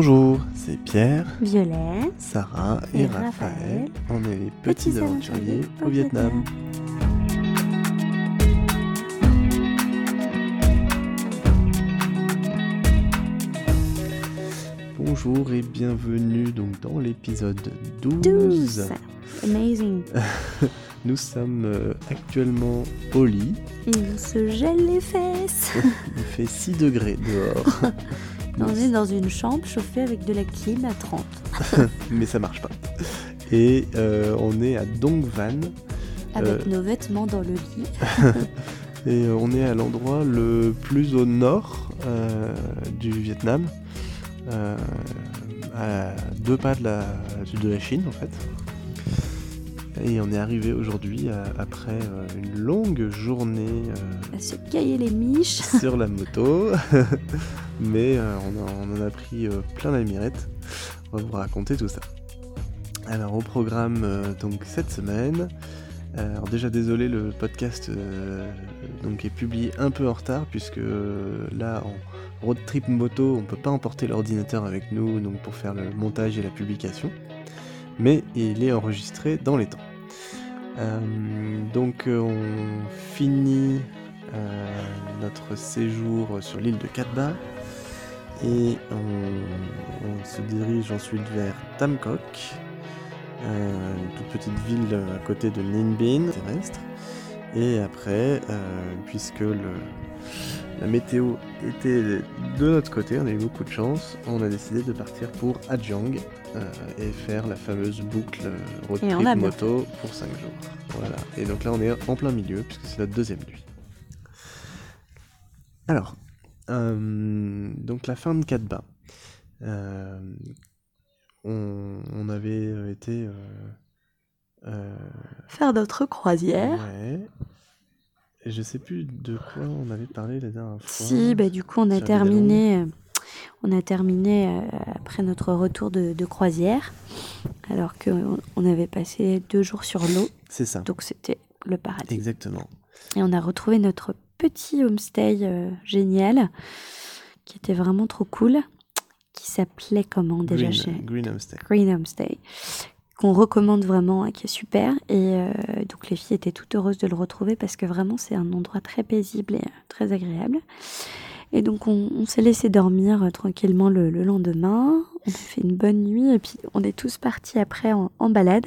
Bonjour, c'est Pierre, Violet, Sarah et, Et Raphaël. Raphaël. On est les petits, Petits aventuriers au Vietnam. Bonjour et bienvenue donc dans l'épisode 12. 12. Amazing. Nous sommes euh, actuellement au lit. Il se gèle les fesses. Il fait 6 degrés dehors. On est dans une chambre chauffée avec de la clim à 30. mais ça marche pas. Et euh, on est à Dong Van. Avec Euh. nos vêtements dans le lit. Et euh, on est à l'endroit le plus au nord euh, du Vietnam, à deux pas de la, de la Chine en fait. Et on est arrivé aujourd'hui euh, après euh, une longue journée euh, À se cailler les miches. sur la moto, mais on, en a pris plein la mirette. On va vous raconter tout ça. Alors au programme donc cette semaine. alors déjà désolé le podcast donc est publié un peu en retard puisque là en road trip moto on peut pas emporter l'ordinateur avec nous donc pour faire le montage et la publication mais il est enregistré dans les temps. Euh, donc euh, on finit euh, notre séjour sur l'île de Katba et on, se dirige ensuite vers Tam Coc, euh, une toute petite ville à côté de Ninh Binh terrestre. Et après, puisque la météo était de notre côté, on a eu beaucoup de chance, on a décidé de partir pour Ajang euh, et faire la fameuse boucle euh, road trip a moto pour 5 jours. Voilà. Et donc là, on est en plein milieu puisque c'est notre deuxième nuit. Alors, euh, donc la fin de Katba. Euh, on, on avait euh, été. euh, euh, Faire notre croisière. ouais. Et je sais plus de quoi on avait parlé la dernière fois. Si, bah, du coup, on a terminé. euh, On a terminé euh, après notre retour de, de croisière, alors qu'on on avait passé deux jours sur l'eau, C'est ça. donc c'était le paradis. Exactement. Et on a retrouvé notre petit homestay euh, génial, qui était vraiment trop cool, qui s'appelait comment déjà Green, chez Green Homestead. Green Homestay, qu'on recommande vraiment, hein, qui est super. Et euh, donc les filles étaient toutes heureuses de le retrouver parce que vraiment c'est un endroit très paisible et très agréable. Et donc on, on s'est laissé dormir euh, tranquillement le, le lendemain. On a fait une bonne nuit et puis on est tous partis après en, en balade.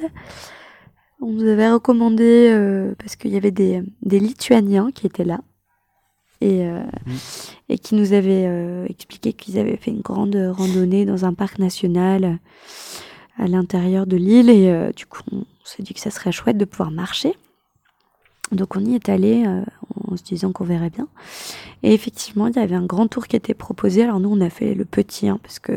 On nous avait recommandé, euh, parce qu'il y avait des, des Lituaniens qui étaient là, et, euh, et qui nous avaient euh, expliqué qu'ils avaient fait une grande randonnée dans un parc national à l'intérieur de l'île. Et du coup, on s'est dit que ça serait chouette de pouvoir marcher. Donc on y est allé euh, en se disant qu'on verrait bien. Et effectivement, il y avait un grand tour qui était proposé. Alors nous, on a fait le petit, hein, parce que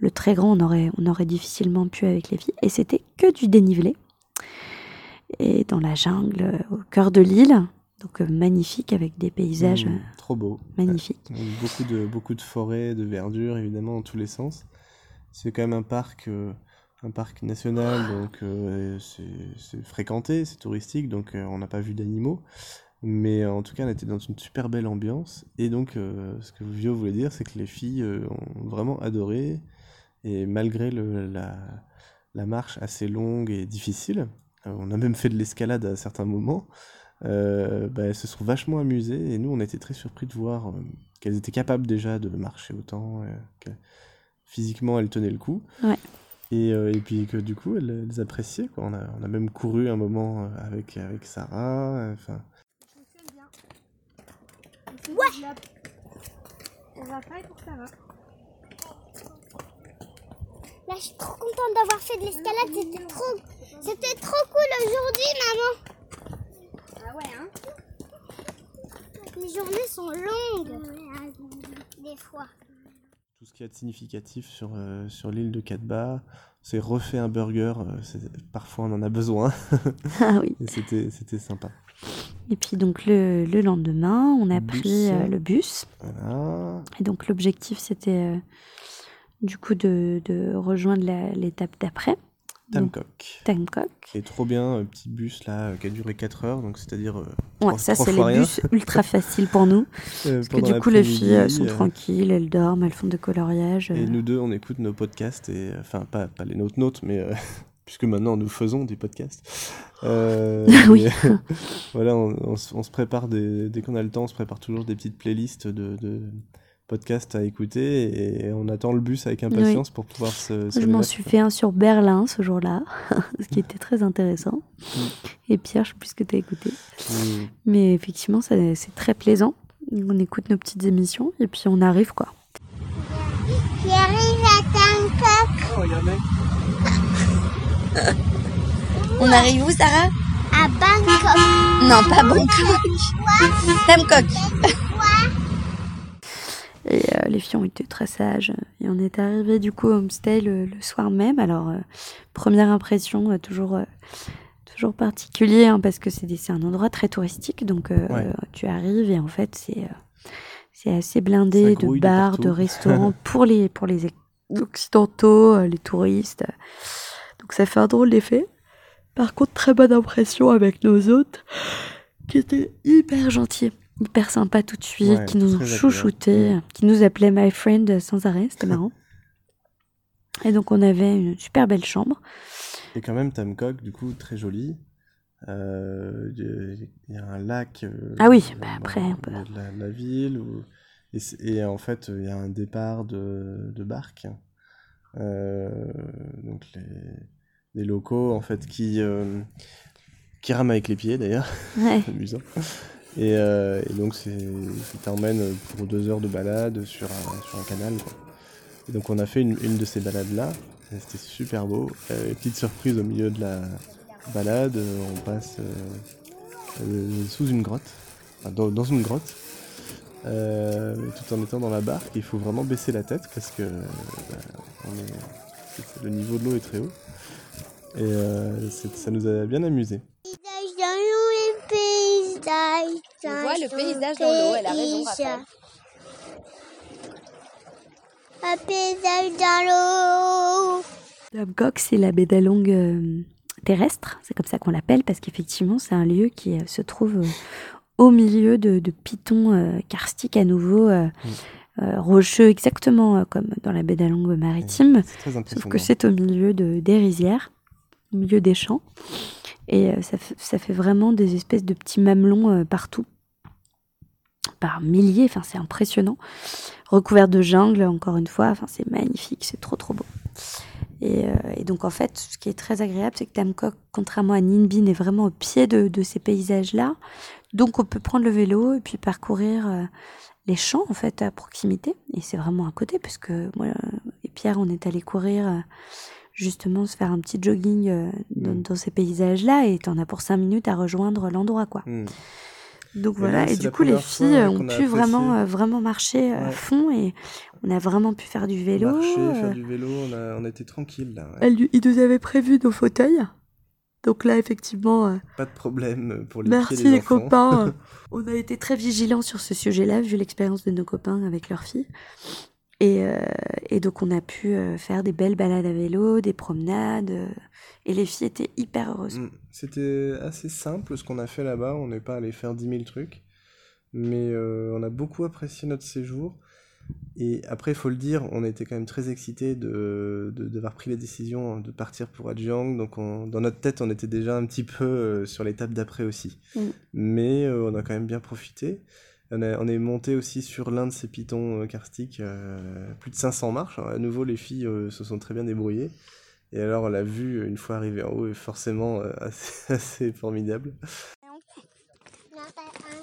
le très grand, on aurait, on aurait difficilement pu avec les filles. Et c'était que du dénivelé. Et dans la jungle, au cœur de l'île. Donc euh, magnifique, avec des paysages Mm, euh, trop beau. magnifiques. Beaucoup de, beaucoup de forêts, de verdure, évidemment, dans tous les sens. C'est quand même un parc, euh, un parc national, donc euh, c'est fréquenté, c'est touristique, donc euh, on n'a pas vu d'animaux. Mais euh, en tout cas, on était dans une super belle ambiance. Et donc, ce que Vio voulait dire, c'est que les filles ont vraiment adoré. Et malgré la, marche assez longue et difficile, on a même fait de l'escalade à certains moments, bah, elles se sont vachement amusées. Et nous, on été très surpris de voir qu'elles étaient capables déjà de marcher autant, que physiquement elles tenaient le coup. Et, euh, et puis que du coup, elles, elles appréciaient. Quoi. On, a, on a même couru un moment euh, avec, avec Sarah. Enfin, Ouais. Raphaël pour Sarah. Là, je suis trop contente d'avoir fait de l'escalade. C'était trop, c'était trop cool aujourd'hui, maman. Ah ouais, hein Les journées sont longues. Des fois. Ce qu'il y a de significatif sur, euh, sur l'île de Katba, c'est refait un burger. euh, parfois, on en a besoin. Ah oui. c'était sympa. Et puis donc le, le lendemain, on a Bus. pris euh, le bus. Voilà. Et donc l'objectif, c'était euh, du coup de, de rejoindre l'étape d'après. Tamcock. Tamcock. Et trop bien, petit bus là euh, qui a duré 4 heures, donc c'est-à-dire. euh, Ouais, ça c'est les rien. bus ultra faciles pour nous. euh, Parce que du coup les filles euh, sont euh, tranquilles, elles dorment, elles font des coloriages. Et euh. nous deux, on écoute nos podcasts, et euh, enfin, pas, pas les nôtres, nôtres, mais euh, puisque maintenant nous faisons des podcasts. Euh, Oui. mais, voilà, on, on se- on se prépare, des, dès qu'on a le temps, on se prépare toujours des petites playlists de, de podcasts à écouter, et on attend le bus avec impatience pour pouvoir se. se Je m'en suis fait un sur Berlin ce jour-là, ce qui était très intéressant. Mm. Et Pierre, je sais plus ce que tu as écouté. Mm. Mais effectivement, ça- c'est très plaisant. On écoute nos petites émissions et puis on arrive quoi. J'arrive à Bangkok, On arrive où, Sarah? À Bangkok. Non, pas Bangkok. Tamcock. Et euh, les filles ont été très sages. Et on est arrivé du coup au homestay le, le soir même. Alors, euh, première impression, euh, toujours, toujours particulier hein, parce que c'est des- c'est un endroit très touristique. Donc, Ouais. tu arrives et en fait, c'est c'est assez blindé de bars, de, restaurants pour les, pour les occidentaux, les touristes. Donc, ça fait un drôle d'effet. Par contre, très bonne impression avec nos hôtes qui étaient hyper gentils, hyper sympas tout de suite, Ouais, qui nous ont chouchoutés, qui nous appelaient my friend sans arrêt, c'était marrant. Et donc on avait une super belle chambre. Et quand même, Tamcock, du coup, très joli. Euh, Il y a un lac. euh, Ah oui, bah après, dans- on peut- dans de la, la ville. où- et, en fait, il y a un départ de, de barque. Euh, donc, les, locaux, en fait, qui, euh, qui rament avec les pieds, d'ailleurs. Ouais. C'est amusant. Et, euh, et donc, ça t'emmène pour deux heures de balade sur un, sur un canal. Et donc, on a fait une, de ces balades-là. C'était super beau. Euh, petite surprise au milieu de la balade, euh, on passe euh, sous une grotte, enfin, dans, une grotte, tout en étant dans la barque. Il faut vraiment baisser la tête parce que le niveau de l'eau est très haut. Et ça nous a bien amusé. Paysage. On voit le paysage dans l'eau, elle a raison, Raphaël. Un paysage dans l'eau. Tamcock, c'est la baie d'Along euh, terrestre, c'est comme ça qu'on l'appelle, parce qu'effectivement c'est un lieu qui euh, se trouve euh, au milieu de, de pitons euh, karstiques à nouveau, euh, euh, rocheux, exactement euh, comme dans la baie d'Along maritime. C'est très Sauf que c'est au milieu de, des rizières, au milieu des champs. Et euh, ça, fait, vraiment des espèces de petits mamelons euh, partout, par milliers. Enfin, c'est impressionnant. Recouvert de jungle, encore une fois. Enfin, c'est magnifique, c'est trop, trop beau. Et, euh, donc, en fait, ce qui est très agréable, c'est que Tamcock, contrairement à Ninbin, est vraiment au pied de, ces paysages-là. Donc, on peut prendre le vélo et puis parcourir les champs, en fait, à proximité. Et c'est vraiment à côté, parce que moi et Pierre, on est allé courir, justement, se faire un petit jogging euh, dans, Mm. dans ces paysages-là, et t'en as pour cinq minutes à rejoindre l'endroit, quoi. Hmm. Donc Mais voilà, là, et du coup, les filles ouais, ont qu'on a pu vraiment, euh, vraiment marcher à Ouais. fond, et on a vraiment pu faire du vélo. Marcher, euh, faire du vélo, on, a, on était tranquille là. ouais. elle- ils nous avaient prévu nos fauteuils. Donc là, effectivement, euh, Pas de problème pour les Merci pieds les enfants. copains. euh, On a été très vigilants sur ce sujet-là, vu l'expérience de nos copains avec leurs filles. Et, euh, et donc, on a pu euh, faire des belles balades à vélo, des promenades. euh, et les filles étaient hyper heureuses. Mm. C'était assez simple ce qu'on a fait là-bas. On n'est pas allé faire 10 000 trucs. Mais euh, on a beaucoup apprécié notre séjour. Et après, il faut le dire, on était quand même très excités de, de- d'avoir pris la décision de partir pour Adjiang. Donc, on- dans notre tête, on était déjà un petit peu sur l'étape d'après aussi. Mm. Mais euh, on a quand même bien profité. On, a- on est monté aussi sur l'un de ces pitons euh, karstiques, euh, plus de 500 marches. Alors, à nouveau, les filles euh, se sont très bien débrouillées. Et alors, la vue, une fois arrivé en haut, est forcément euh, assez, assez formidable. Non, pas un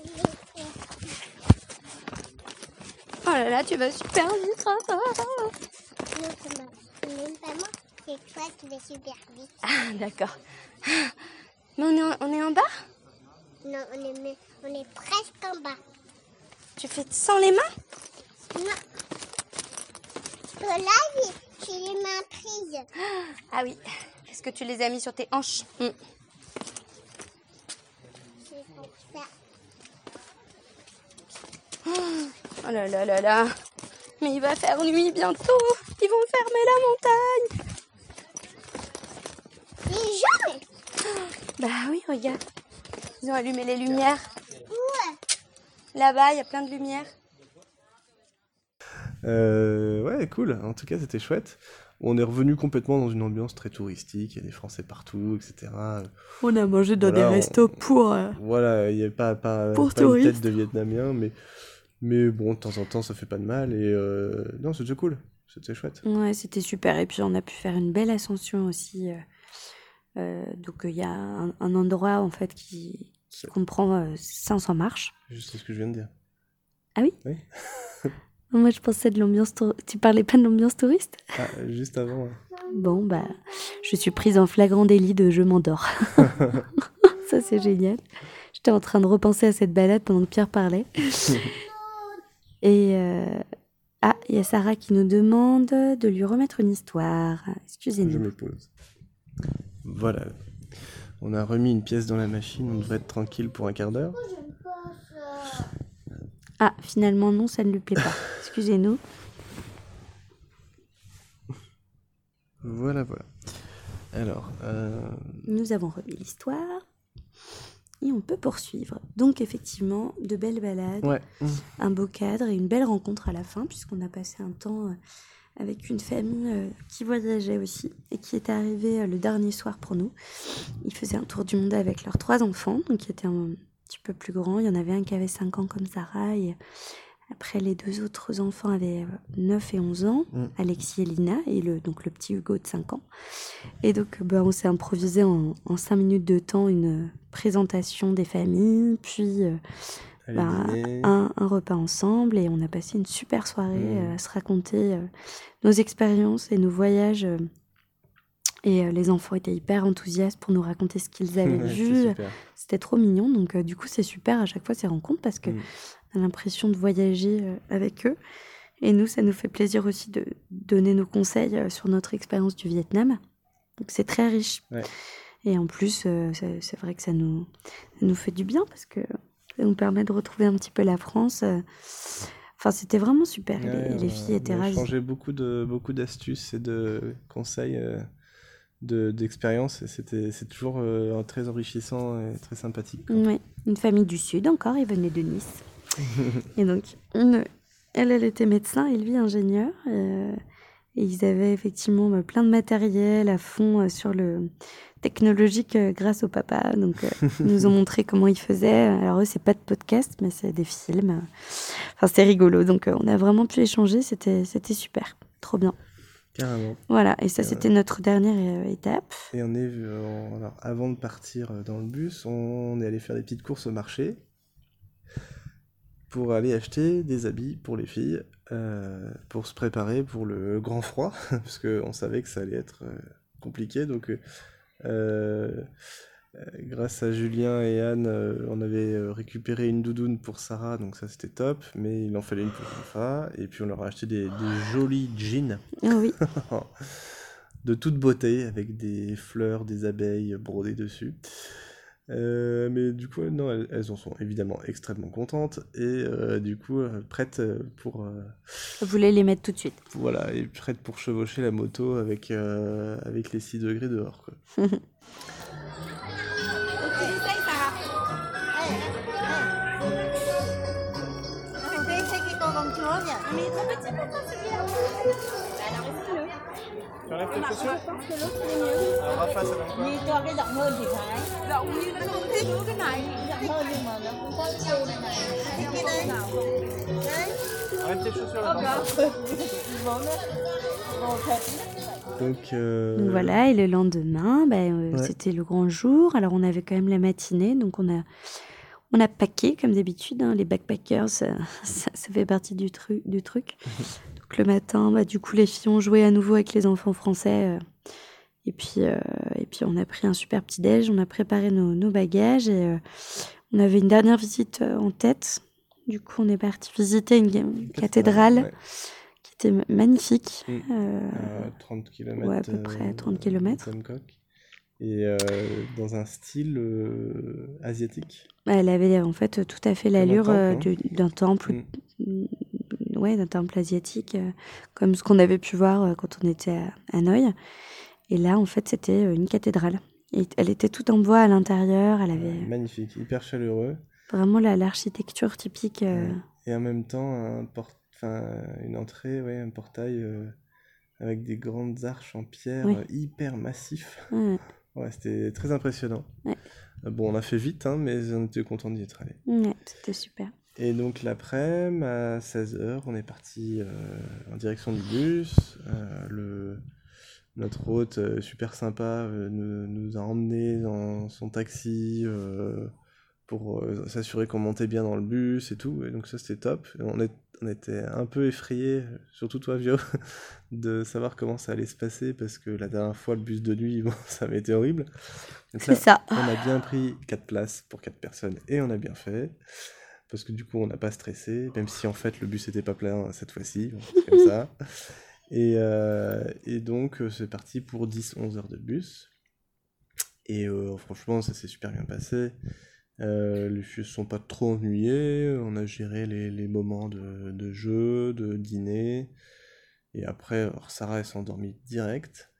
Oh là là, tu vas super vite. hein. Non, c'est moi. C'est même pas moi. C'est toi qui vas super vite. Ah, d'accord. Mais on est, en, on est en bas? Non, on est, on est presque en bas. Tu fais sans les mains? Non. Oh là, j'ai- les mains prises. Ah oui. Est-ce que tu les as mis sur tes hanches? Mm. Ça. Oh là là là là. Mais il va faire nuit bientôt. Ils vont fermer la montagne. Bah oui, regarde. Ils ont allumé les lumières. Là-bas, il y a plein de lumières. Euh, ouais, cool. En tout cas, c'était chouette. On est revenu complètement dans une ambiance très touristique. Il y a des Français partout, etc. On a mangé dans Voilà, des on- restos pour. euh, Voilà, il n'y a pas, pas, Pour pas une tête de Vietnamien, mais, mais bon, de temps en temps, ça fait pas de mal. Et euh, non, c'était cool. C'était chouette. Ouais, c'était super. Et puis on a pu faire une belle ascension aussi. euh, euh, donc il y a un, un endroit en fait qui, qui comprend euh, 500 marches. Juste ce que je viens de dire. Moi je pensais de l'ambiance. tour- Tu parlais pas de l'ambiance touriste? Ah, juste avant. ouais. Bon bah, je suis prise en flagrant délit de je m'endors. Ça c'est génial. J'étais en train de repenser à cette balade pendant que Pierre parlait. Et euh, ah, il y a Sarah qui nous demande de lui remettre une histoire. Je Excusez-nous. me pose. Voilà. On a remis une pièce dans la machine. On devrait être tranquille pour un quart d'heure. Ah, finalement, non, ça ne lui plaît pas. Excusez-nous. Voilà, voilà. Alors, euh, Nous avons remis l'histoire. Et on peut poursuivre. Donc, effectivement, de belles balades, ouais. un beau cadre et une belle rencontre à la fin, puisqu'on a passé un temps euh, avec une famille euh, qui voyageait aussi et qui était arrivée euh, le dernier soir pour nous. Ils faisaient un tour du monde avec leurs trois enfants, donc qui étaient un petit peu plus grands. Il y en avait un qui avait 5 ans comme Sarah et après les deux autres enfants avaient euh, 9 et 11 ans, Mm. Alexis et Lina, et le, donc le petit Hugo de 5 ans. Et donc, bah, on s'est improvisé en, en 5 minutes de temps une euh, présentation des familles, puis euh, bah, un, un repas ensemble et on a passé une super soirée Mm. euh, à se raconter euh, nos expériences et nos voyages. euh, et les enfants étaient hyper enthousiastes pour nous raconter ce qu'ils avaient vu. C'était trop mignon. Donc, du coup, c'est super à chaque fois ces rencontres parce que Mm. on a l'impression de voyager avec eux. Et nous, ça nous fait plaisir aussi de donner nos conseils sur notre expérience du Vietnam. Donc, c'est très riche. Ouais. Et en plus, c'est c'est vrai que ça nous, ça nous fait du bien parce que ça nous permet de retrouver un petit peu la France. Enfin, c'était vraiment super. Ouais, les, filles étaient on a ravies. beaucoup de beaucoup d'astuces et de conseils euh, de d'expérience et c'était c'est toujours euh, très enrichissant et très sympathique. Oui, une famille du Sud encore, ils venaient de Nice. et donc, une- elle, elle était médecin et lui ingénieur. euh, et ils avaient effectivement bah, plein de matériel à fond euh, sur le technologique euh, grâce au papa. Donc, euh, ils nous ont montré comment ils faisaient. Alors, eux, c'est pas de podcast, mais c'est des films. Enfin, c'est rigolo. Donc, on a vraiment pu échanger. C'était super. Trop bien. Carrément. Voilà. Et ça, c'était notre dernière étape. Et on est alors avant de partir dans le bus, on est allé faire des petites courses au marché pour aller acheter des habits pour les filles euh, pour se préparer pour le grand froid parce que on savait que ça allait être euh, compliqué donc euh, grâce à Julien et Anne on avait récupéré une doudoune pour Sarah donc ça c'était top mais il en fallait une pour Rafa et puis on leur a acheté des, des jolis jeans Ah oui. de toute beauté, avec des fleurs, des abeilles brodées dessus. Euh, mais du coup, non, elles, elles en sont évidemment extrêmement contentes et euh, du coup euh, prêtes pour, euh, Je voulais les mettre tout de suite. voilà et prêtes pour chevaucher la moto avec euh, avec les 6 degrés dehors quoi. Rafa, ça donne quoi Nhi cho cái rộng hơn thì phải rộng như nó không thích cái này rộng hơn nhưng mà nó không có cái này này cái này nào Arrête tes chaussures là vốn đấy đồ thật Donc, euh, Donc voilà, et le lendemain, bah, euh, Ouais. c'était le grand jour. Alors on avait quand même la matinée, donc on a, on a paqué comme d'habitude. hein, les backpackers, ça, ça, ça fait partie du, tru- du truc. le matin, bah, du coup, les filles ont joué à nouveau avec les enfants français. euh, et, puis, euh, et puis on a pris un super petit déj, on a préparé nos, nos bagages et euh, on avait une dernière visite en tête. Du coup, on est parti visiter une, une cathédrale ouais, qui était magnifique. Mm. À 30 km. ouais, à peu près 30 kilomètres. Et dans un style asiatique. Elle avait en fait tout à fait l'allure hein. du- d'un temple, mm, ouais, d'un temple asiatique, euh, comme ce qu'on avait pu voir euh, quand on était à Hanoï. Et là, en fait, c'était euh, une cathédrale. Et elle était toute en bois à l'intérieur. Elle avait Magnifique, hyper chaleureux. vraiment la- l'architecture typique. Et en même temps, un port- enfin, une entrée, ouais, un portail euh, avec des grandes arches en pierre hyper massifs. ouais, Ouais, c'était très impressionnant. Ouais. Bon, on a fait vite, hein, mais on était content d'y être allé. ouais, c'était super. Et donc l'après-midi, à 16h, on est parti euh, en direction du bus. Euh, le, notre hôte, euh, super sympa, nous, nous a emmenés dans son taxi pour s'assurer qu'on montait bien dans le bus et tout. Et donc ça, c'était top. On, est, on était un peu effrayés, surtout toi, Vio, de savoir comment ça allait se passer parce que la dernière fois, le bus de nuit, bon, ça été horrible. C'est ça. on a bien pris 4 places pour 4 personnes et on a bien fait. Parce que du coup, on n'a pas stressé, même si en fait le bus n'était pas plein cette fois-ci. comme ça. Et, euh, et donc, euh, c'est parti pour 10-11 heures de bus. Et euh, franchement, ça s'est super bien passé. Euh, les filles ne se sont pas trop ennuyées. On a géré les, les moments de, de jeu, de dîner. Et après, alors, Sarah, s'est endormie direct.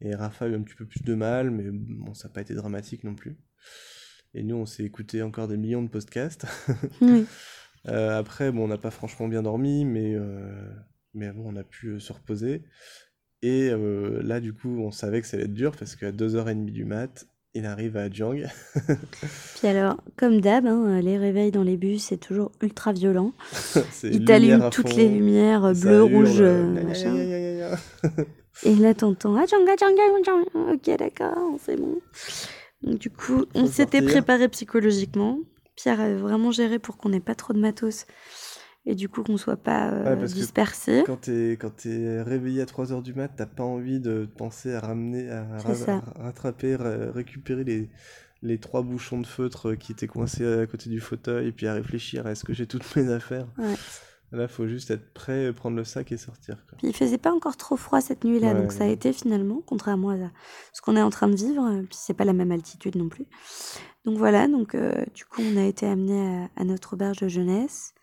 Et Rafa a eu un petit peu plus de mal, mais bon, ça n'a pas été dramatique non plus. Et nous, on s'est écouté encore des millions de podcasts. Oui. Euh, après, bon, on n'a pas franchement bien dormi, mais, euh, mais bon, on a pu euh, se reposer. Et euh, là, du coup, on savait que ça allait être dur parce qu'à 2h30 du mat, il arrive à Jiang. Puis alors, comme d'hab, hein, les réveils dans les bus, c'est toujours ultra violent. T'allument à toutes fond, les lumières bleues, rouges, machin. Et là, t'entends Ah, Djanga, Djanga, Djanga. Ok, d'accord, c'est bon. Donc, du coup, on s'était préparé psychologiquement. Pierre avait vraiment géré pour qu'on n'ait pas trop de matos et du coup qu'on soit pas euh, Ouais, dispersés. Quand t'es quand t'es réveillé à 3h du mat, t'as pas envie de penser à ramener, à ra- rattraper, ra- récupérer les, les trois bouchons de feutre qui étaient coincés à côté du fauteuil, et puis à réfléchir à est-ce que j'ai toutes mes affaires. Ouais. Là, faut juste être prêt, prendre le sac et sortir. Quoi. Puis il faisait pas encore trop froid cette nuit-là, Ouais, donc ça a été finalement, contrairement à ce qu'on est en train de vivre, euh, puis c'est pas la même altitude non plus. Donc voilà, donc euh, du coup on a été amené à, à notre auberge de jeunesse,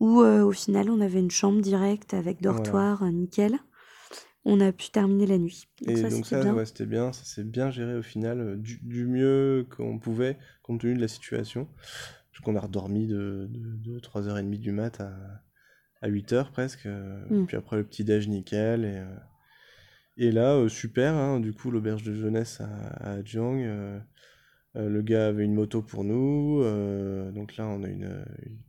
où euh, au final on avait une chambre directe avec dortoir, euh, nickel. On a pu terminer la nuit. Donc Et ça donc c'était ça, bien. ouais, c'était bien, ça s'est bien géré au final, euh, du, du mieux qu'on pouvait, compte tenu de la situation. Parce qu'on a redormi de, de, de 3h30 du mat à, à 8h presque. euh, Mm. Puis après le petit-déj nickel. Et, euh, et là, euh, super, hein, du coup, l'auberge de jeunesse à, à Jiang. le gars avait une moto pour nous. donc là, on a une,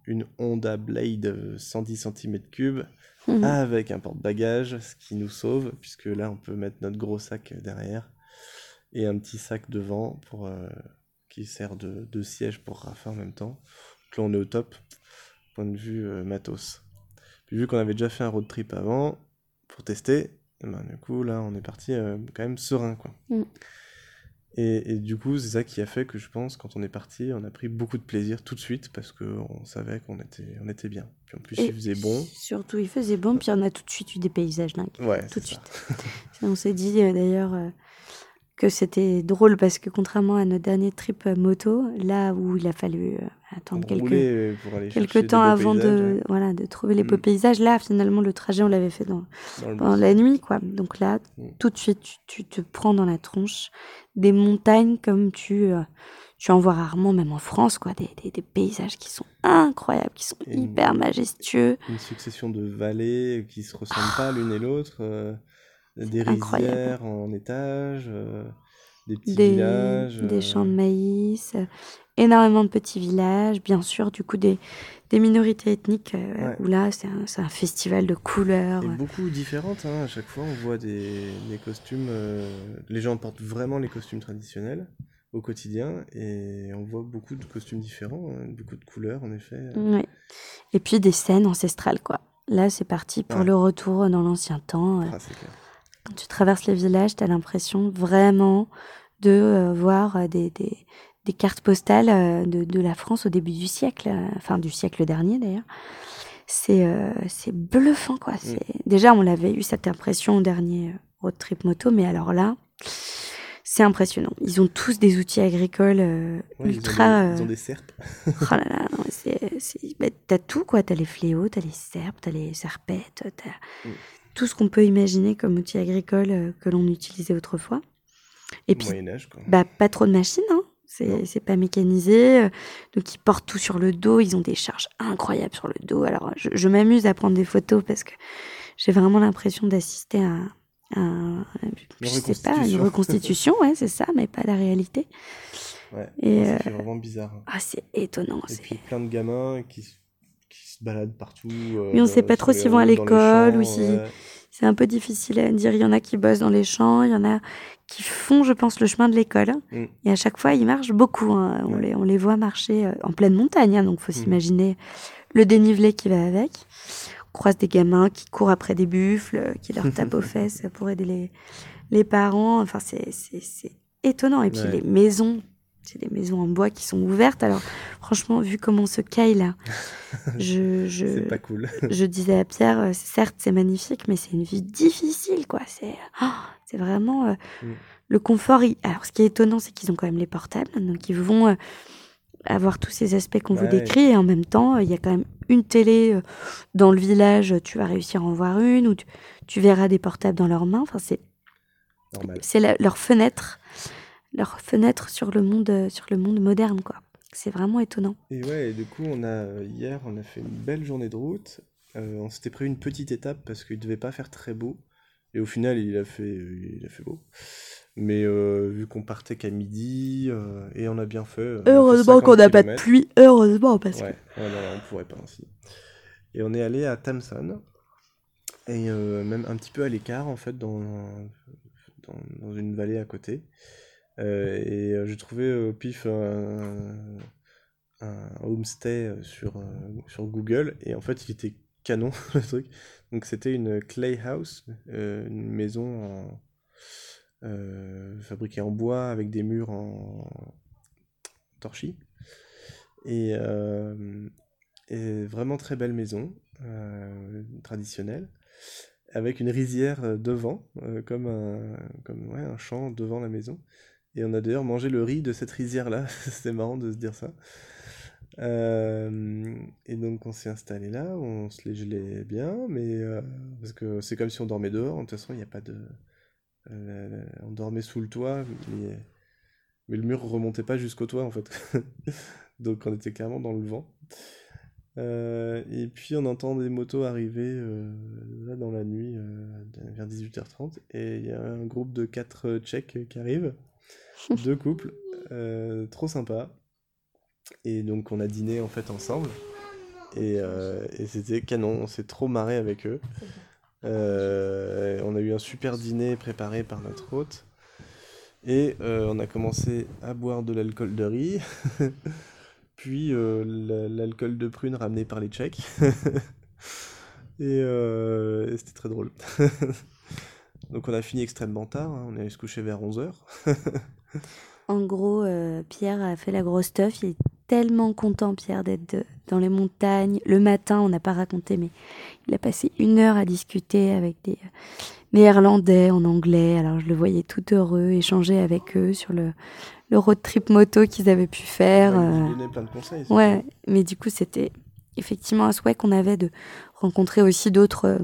une Honda Blade euh, 110 cm3 Mhm. avec un porte-bagages, ce qui nous sauve, puisque là on peut mettre notre gros sac derrière et un petit sac devant pour, euh, qui sert de, de siège pour Rafa en même temps. Donc là on est au top, point de vue euh, matos. Puis vu qu'on avait déjà fait un road trip avant pour tester, eh ben, du coup là on est parti euh, quand même serein quoi. Mm. Et, et du coup, c'est ça qui a fait que je pense, quand on est parti, on a pris beaucoup de plaisir tout de suite parce qu'on savait qu'on était, on était bien. Puis en plus, Et il faisait bon. Surtout il faisait bon, puis on a tout de suite eu des paysages dingues. Ouais, tout de ça. suite. On s'est dit euh, d'ailleurs euh, que c'était drôle parce que contrairement à notre dernier trip euh, moto, là où il a fallu euh, attendre quelques, rouler euh, quelques temps avant paysages, de, ouais, voilà, de trouver les beaux Mm. paysages, là finalement le trajet on l'avait fait dans, dans pendant la nuit quoi. Donc là Mm. tout de suite tu, tu te prends dans la tronche des montagnes comme tu, euh, tu en vois rarement même en France quoi, des, des, des paysages qui sont incroyables, qui sont Et une- hyper majestueux. Une succession de vallées qui se ressemblent pas l'une et l'autre, euh, des incroyable. rizières en étage, euh, des petits des, villages. des euh, champs de maïs, euh, énormément de petits villages, bien sûr, du coup des, des minorités ethniques, Ouais. où là c'est un, c'est un festival de couleurs. Et beaucoup différentes, hein. à chaque fois on voit des, des costumes, les gens portent vraiment les costumes traditionnels au quotidien et on voit beaucoup de costumes différents, hein, beaucoup de couleurs en effet. Ouais. Et puis des scènes ancestrales, quoi. Là c'est parti pour Ouais. le retour dans l'ancien temps. Ah, c'est clair. Quand tu traverses les villages, tu as l'impression vraiment de euh, voir euh, des, des, des cartes postales euh, de, de la France au début du siècle, enfin du siècle dernier d'ailleurs. C'est c'est bluffant, quoi. C'est Déjà, on l'avait eu cette impression au dernier road trip moto, mais alors là, c'est impressionnant. Ils ont tous des outils agricoles euh, Ouais, ils, ont ultra. ils ont euh, des serpes. Oh là là, bah, t'as tout quoi, t'as les fléaux, t'as les serpes, t'as les serpettes, t'as Mm. tout ce qu'on peut imaginer comme outil agricole euh, que l'on utilisait autrefois. Et puis, Moyen-Âge, quoi. bah, pas trop de machines, hein. C'est c'est pas mécanisé. Donc, ils portent tout sur le dos. Ils ont des charges incroyables sur le dos. Alors, je, je m'amuse à prendre des photos parce que j'ai vraiment l'impression d'assister à un- je sais pas, une reconstitution. ouais, c'est ça, mais pas la réalité. Ouais, ça euh, vraiment bizarre. Ah, c'est étonnant. Et c'est- puis plein de gamins qui, qui se baladent partout. euh, Oui, on sait pas trop s'ils vont à l'école ou si- ouais. C'est un peu difficile à dire. Il y en a qui bossent dans les champs, il y en a qui font, je pense, le chemin de l'école. Mm. Et à chaque fois, ils marchent beaucoup. hein. On, Ouais. les, on les voit marcher euh, en pleine montagne, hein, donc faut Mm. s'imaginer le dénivelé qui va avec. Croise des gamins qui courent après des buffles, euh, qui leur tapent aux fesses pour aider les, les parents. Enfin, c'est c'est- c'est étonnant. Et puis Ouais. les maisons, c'est des maisons en bois qui sont ouvertes. Alors, franchement, vu comment on se caille là, je, je, C'est pas cool. je disais à Pierre, euh, certes, c'est magnifique, mais c'est une vie difficile, quoi. C'est oh, c'est vraiment euh, Mm. le confort. Alors, ce qui est étonnant, c'est qu'ils ont quand même les portables, donc ils vont euh, avoir tous ces aspects qu'on vous décrit, et en même temps, euh, il y a quand même une télé euh, dans le village. Tu vas réussir à en voir une, ou tu, tu verras des portables dans leurs mains. Enfin, c'est c'est leur fenêtre, leur fenêtre sur le monde, euh, sur le monde moderne, quoi. C'est vraiment étonnant. Et ouais, et du coup, on a, euh, hier, on a fait une belle journée de route. Euh, on s'était pris une petite étape parce qu'il devait pas faire très beau. Et au final, il a fait, il a fait beau. Mais euh, vu qu'on partait qu'à midi, euh, et on a bien fait. on Heureusement 50 qu'on n'a pas de pluie, heureusement, parce que Ouais, ouais, non, on pourrait pas ainsi. Et on est allé à Thamson, et euh, même un petit peu à l'écart, en fait, dans, dans, dans une vallée à côté. Euh, et euh, j'ai trouvé au pif un, un homestay euh, sur, euh, sur Google, et en fait, il était canon, le truc. Donc, c'était une clay house, euh, une maison euh, fabriquée en bois avec des murs en torchis. Et, euh, vraiment très belle maison, traditionnelle, avec une rizière devant, comme, un, un champ devant la maison. Et on a d'ailleurs mangé le riz de cette rizière-là, c'était marrant de se dire ça. Euh, et donc on s'est installé là, on se les gelait bien, mais euh, parce que c'est comme si on dormait dehors, de toute façon il n'y a pas de... euh, on dormait sous le toit, mais, mais le mur remontait pas jusqu'au toit en fait. Donc on était clairement dans le vent. Et puis on entend des motos arriver là dans la nuit vers 18h30 et il y a un groupe de quatre Tchèques qui arrivent, deux couples, trop sympa. Et donc on a dîné en fait ensemble et, euh, c'était canon, on s'est trop marré avec eux. Euh, on a eu un super dîner préparé par notre hôte. Et euh, on a commencé à boire de l'alcool de riz, puis la- l'alcool de prune ramené par les Tchèques. et c'était très drôle. Donc on a fini extrêmement tard, hein, on est allé se coucher vers 11h. En gros, Pierre a fait la grosse stuff. Tellement content, Pierre, d'être dans les montagnes. Le matin, on n'a pas raconté, mais il a passé une heure à discuter avec des euh, néerlandais en anglais. Alors, je le voyais tout heureux, échanger avec eux sur le, le road trip moto qu'ils avaient pu faire. Ouais, euh, plein de conseils. Ouais, mais du coup, c'était effectivement un souhait qu'on avait de rencontrer aussi d'autres euh,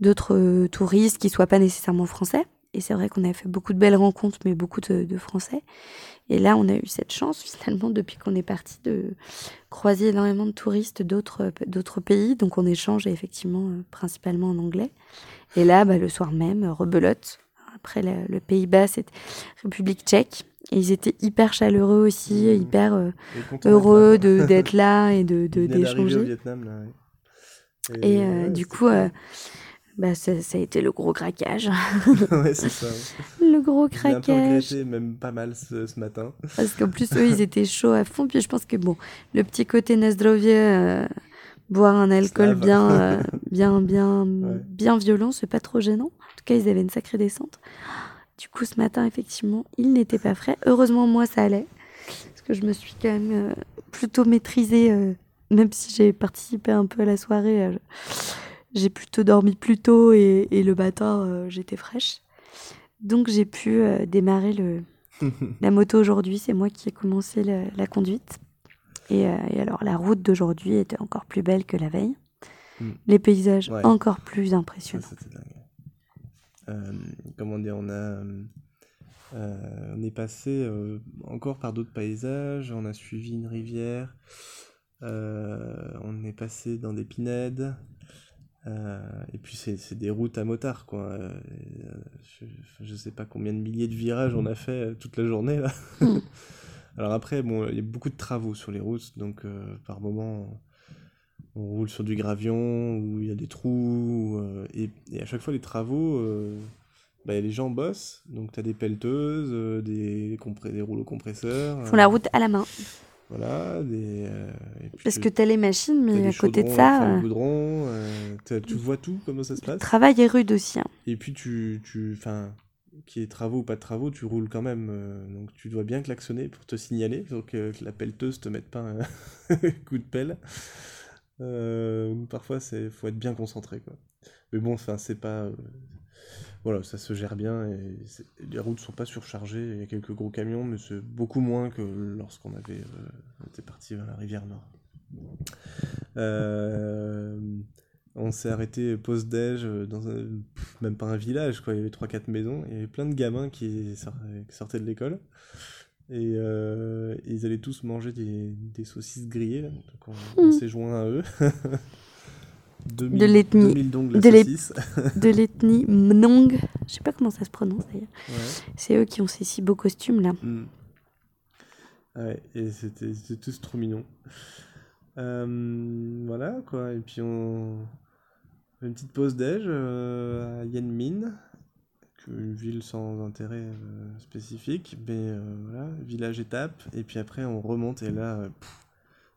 d'autres euh, touristes qui soient pas nécessairement français. Et c'est vrai qu'on avait fait beaucoup de belles rencontres, mais beaucoup de, de Français. Et là, on a eu cette chance, finalement, depuis qu'on est parti, de croiser énormément de touristes d'autres d'autres pays. Donc, on échange effectivement euh, principalement en anglais. Et là, bah, le soir même, euh, rebelote. Après le, le Pays-Bas, c'était République tchèque. Et ils étaient hyper chaleureux aussi, Mhm. hyper euh, heureux d'être là. et de de- au d'échanger. Vietnam, là, ouais. Et euh, ouais, du coup, bah, ça, ça a été le gros craquage. ouais, c'est ça. ouais. le gros un peu craquage. regretté, même pas mal ce, ce matin. Parce qu'en plus, eux, ils étaient chauds à fond. Puis je pense que, bon, le petit côté Nasdrovie, euh, boire un alcool bien, euh, bien, bien, Ouais. bien violent, c'est pas trop gênant. En tout cas, ils avaient une sacrée descente. Du coup, ce matin, effectivement, ils n'étaient pas frais. Heureusement, moi, ça allait. Parce que je me suis quand même euh, plutôt maîtrisée, euh, même si j'ai participé un peu à la soirée. J'ai plutôt dormi plus tôt et, et le matin, euh, j'étais fraîche. Donc, j'ai pu euh, démarrer le, la moto aujourd'hui. C'est moi qui ai commencé la, la conduite. Et, euh, et alors, la route d'aujourd'hui était encore plus belle que la veille. Mm. Les paysages Ouais. encore plus Ça, impressionnants. Euh, comment dire, on a, on est passé encore par d'autres paysages, on a suivi une rivière, on est passé dans des pinèdes, et puis c'est des routes à motard, quoi. je, ne sais pas combien de milliers de virages on a fait toute la journée, là. Alors après, bon, il y a beaucoup de travaux sur les routes, donc par moment on roule sur du gravion, où il y a des trous, et, et, à chaque fois les travaux bah, les gens bossent, donc tu as des pelleteuses, euh, des, des rouleaux compresseurs. Ils font la route à la main. Voilà, des, euh, Parce que tu as les machines, mais à côté de ça. Le goudron, tu vois tout, comment ça se passe. Le travail est rude aussi. Hein. Et puis, tu, tu, qu'il y ait travaux ou pas de travaux, tu roules quand même. donc, tu dois bien klaxonner pour te signaler, pour que, la pelleteuse te mette pas un coup de pelle. parfois, il faut être bien concentré. Quoi. Mais bon, c'est pas voilà, ça se gère bien et les routes sont pas surchargées. Il y a quelques gros camions, mais c'est beaucoup moins que lorsqu'on avait euh, été parti vers la rivière Nord. Euh, on s'est arrêté post-déj dans même pas un village, quoi. Il y avait 3-4 maisons. Il y avait plein de gamins qui, sortaient de l'école. Et euh, ils allaient tous manger des, saucisses grillées. Donc on, on s'est joint à eux. de l'ethnie de l'ethnie Mnong. Je sais pas comment ça se prononce d'ailleurs. C'est eux qui ont ces si beaux costumes là. Hmm. Ouais, et c'était tous trop mignons. Euh, voilà quoi, et puis on une petite pause déj euh, à Yanmin, une ville sans intérêt euh, spécifique, mais voilà, village étape, et puis après on remonte et là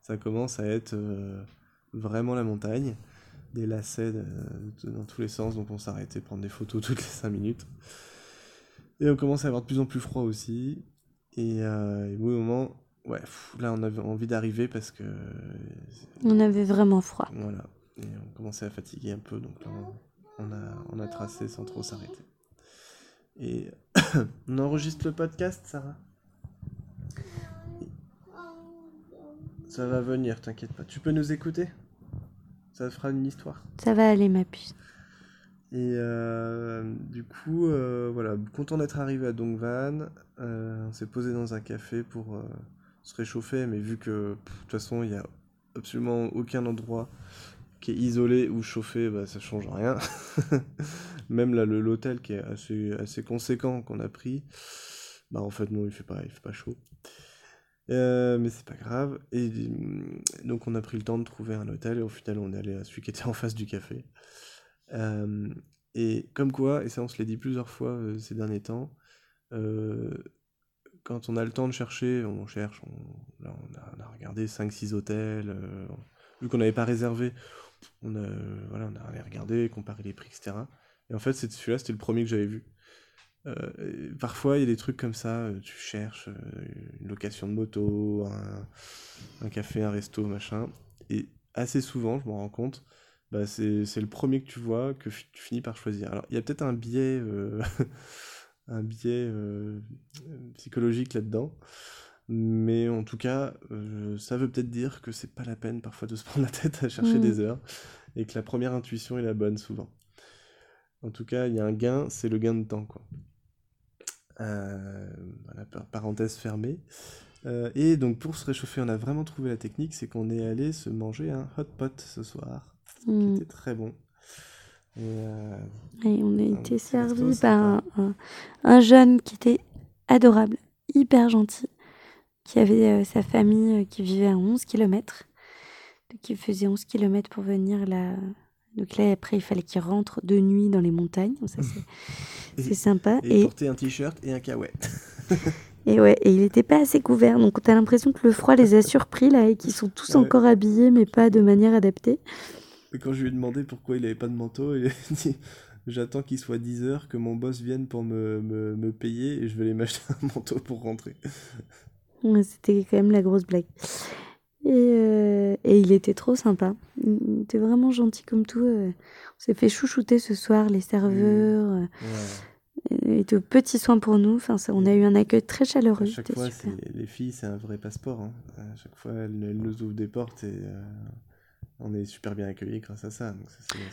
ça commence à être vraiment la montagne des lacets dans tous les sens, donc on s'arrêtait prendre des photos toutes les 5 minutes. Et on commence à avoir de plus en plus froid aussi. Et, euh, au bout moment, ouais, là on avait envie d'arriver parce que. On avait vraiment froid. Voilà. Et on commençait à fatiguer un peu, donc là on, a, on a tracé sans trop s'arrêter. Et on enregistre le podcast, Sarah? Ça va venir, t'inquiète pas. Tu peux nous écouter? Ça fera une histoire. Ça va aller, ma puce. Et euh, du coup, euh, voilà, content d'être arrivé à Dongvan. Euh, on s'est posé dans un café pour se réchauffer, mais vu que de toute façon, il n'y a absolument aucun endroit qui est isolé ou chauffé, bah, ça change rien. Même là, l'hôtel qui est assez, assez conséquent qu'on a pris, bah en fait, non, il fait pas, il fait pas chaud. Euh, mais c'est pas grave. Et mm, donc on a pris le temps de trouver un hôtel et au final on est allé à celui qui était en face du café. Euh, et comme quoi, et ça on se l'a dit plusieurs fois euh, ces derniers temps, quand on a le temps de chercher, on cherche, on, a, regardé 5-6 hôtels, vu qu'on n'avait pas réservé, on a, voilà, on a regardé, comparé les prix, etc. Et en fait celui-là c'était le premier que j'avais vu. Euh, parfois, il y a des trucs comme ça, euh, tu cherches euh, une location de moto, un, café, un resto, machin. Et assez souvent, je me rends compte, bah, c'est le premier que tu vois que tu finis par choisir. Alors, il y a peut-être un biais, un biais psychologique là-dedans. Mais en tout cas, ça veut peut-être dire que c'est pas la peine parfois de se prendre la tête à chercher mmh. des heures et que la première intuition est la bonne souvent. En tout cas, il y a un gain, c'est le gain de temps. Quoi. Euh, voilà, parenthèse fermée. Euh, et donc pour se réchauffer, on a vraiment trouvé la technique, c'est qu'on est allé se manger un hot pot ce soir, qui hmm. était très bon. Et, euh, on a été servi par un, jeune qui était adorable, hyper gentil, qui avait sa famille qui vivait à 11 km. Donc il faisait 11 km pour venir là. Donc là, après, il fallait qu'il rentre de nuit dans les montagnes. Ça, c'est sympa. Et, porter un t-shirt et un kawaii. et ouais, et il n'était pas assez couvert. Donc tu as l'impression que le froid les a surpris là et qu'ils sont tous encore habillés mais pas de manière adaptée. Et quand je lui ai demandé pourquoi il n'avait pas de manteau, il a dit J'attends qu'il soit 10 heures, que mon boss vienne pour me, me, me payer et je vais aller m'acheter un manteau pour rentrer. C'était quand même la grosse blague. Et, euh, et, il était trop sympa. Il était vraiment gentil comme tout. Euh. On s'est fait chouchouter ce soir, les serveurs. Mmh. Ouais. Et petits soins pour nous. Enfin, on a eu un accueil très chaleureux. À chaque fois, les filles, c'est un vrai passeport. Hein. À chaque fois, elles, nous ouvrent des portes et, on est super bien accueillis grâce à ça. donc